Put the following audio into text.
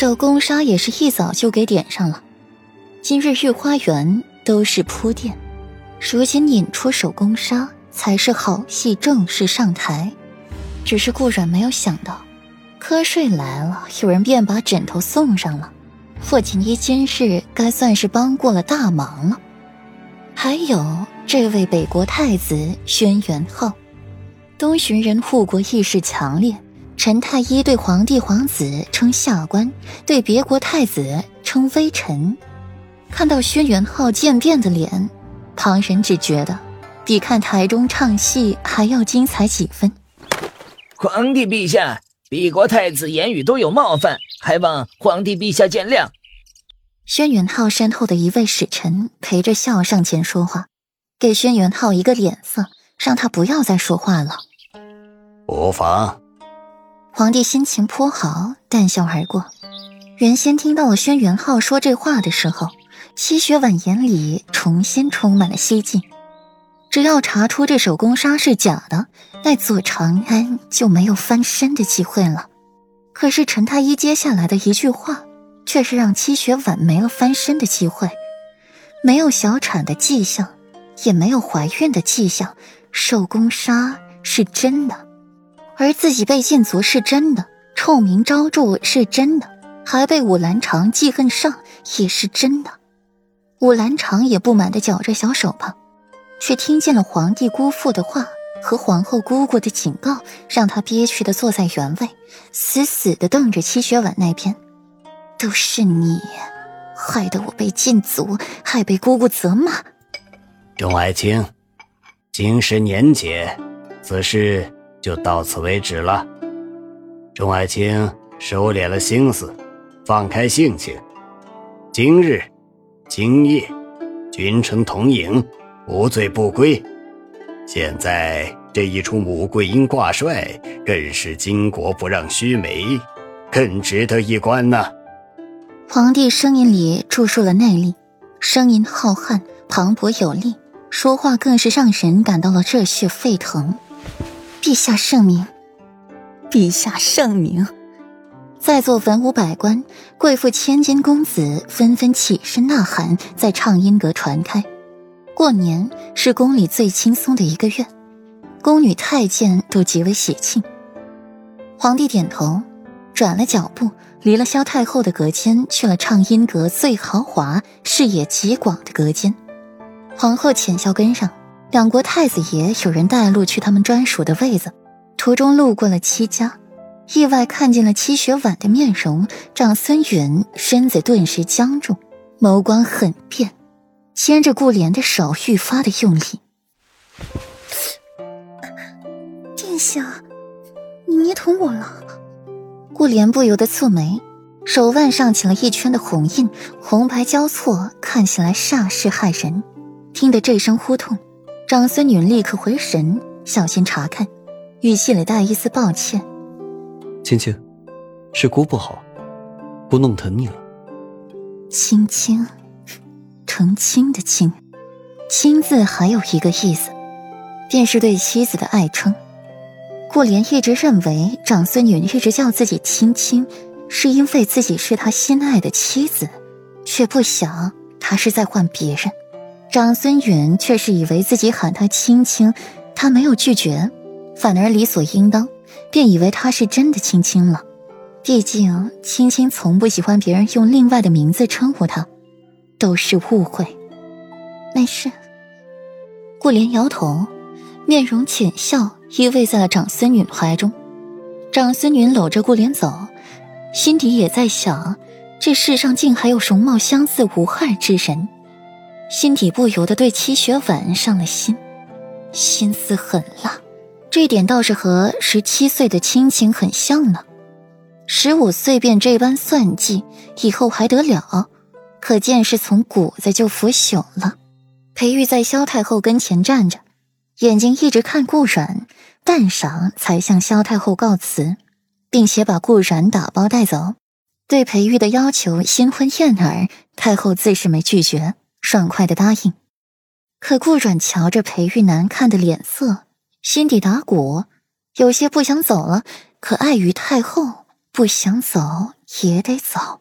手工纱也是一早就给点上了。今日御花园都是铺垫，如今引出手工纱才是好戏正式上台。只是顾阮没有想到，瞌睡来了，有人便把枕头送上了。霍锦衣今日该算是帮过了大忙了。还有这位北国太子轩辕浩，东巡人护国意识强烈。陈太医对皇帝皇子称下官，对别国太子称微臣。看到轩辕昊渐变的脸，旁人只觉得比看台中唱戏还要精彩几分。皇帝陛下，鄙国太子言语都有冒犯，还望皇帝陛下见谅。轩辕昊身后的一位使臣陪着笑上前说话，给轩辕昊一个脸色，让他不要再说话了。无妨。皇帝心情颇好，淡笑而过。原先听到了轩辕浩说这话的时候，七雪婉眼里重新充满了希冀。只要查出这手工纱是假的，那左长安就没有翻身的机会了。可是陈太医接下来的一句话，却是让七雪婉没了翻身的机会。没有小产的迹象，也没有怀孕的迹象，手工纱是真的。而自己被禁足是真的，臭名昭著是真的，还被武兰长记恨上也是真的。武兰长也不满地绞着小手帕，却听见了皇帝姑父的话和皇后姑姑的警告，让他憋屈地坐在原位，死死地瞪着七雪婉那边。都是你，害得我被禁足，还被姑姑责骂。钟爱卿，今时年节，此事。就到此为止了。钟爱卿收敛了心思，放开性情。今日、今夜，君臣同饮，无醉不归。现在这一出穆桂英挂帅，更是巾帼不让须眉，更值得一观呐。皇帝声音里注入了内力，声音浩瀚、磅礴有力，说话更是让人感到了热血沸腾。陛下圣明，陛下圣明！在座文武百官、贵妇千金公子纷纷起身呐喊，在畅音阁传开。过年是宫里最轻松的一个月，宫女太监都极为喜庆。皇帝点头，转了脚步，离了萧太后的隔间，去了畅音阁最豪华、视野极广的隔间。皇后浅笑跟上。两国太子爷有人带路去他们专属的位子，途中路过了戚家，意外看见了戚雪婉的面容，长孙允身子顿时僵住，眸光狠变，牵着顾莲的手愈发的用力。殿下，你捏疼我了。顾莲不由得蹙眉，手腕上起了一圈的红印，红白交错，看起来煞是骇人。听得这声呼痛。长孙女立刻回神，小心查看，语气里带一丝抱歉：“青青，是姑不好，姑弄疼你了。”青青，成亲的亲，亲字还有一个意思，便是对妻子的爱称。顾莲一直认为长孙女一直叫自己青青，是因为自己是他心爱的妻子，却不想他是在唤别人。长孙允却是以为自己喊他青青，他没有拒绝，反而理所应当，便以为他是真的青青了。毕竟青青从不喜欢别人用另外的名字称呼他，都是误会。没事。顾莲摇头，面容浅笑，依偎在了长孙允怀中。长孙允搂着顾莲走，心底也在想：这世上竟还有容貌相似无害之人。心底不由得对戚雪婉上了心，心思狠辣，这点倒是和十七岁的亲情很像呢。十五岁便这般算计，以后还得了？可见是从骨子就腐朽了。裴玉在萧太后跟前站着，眼睛一直看顾阮，半晌才向萧太后告辞，并且把顾阮打包带走。对裴玉的要求，新婚燕尔，太后自是没拒绝。爽快的答应，可顾阮瞧着裴玉难看的脸色，心底打鼓，有些不想走了。可碍于太后，不想走也得走。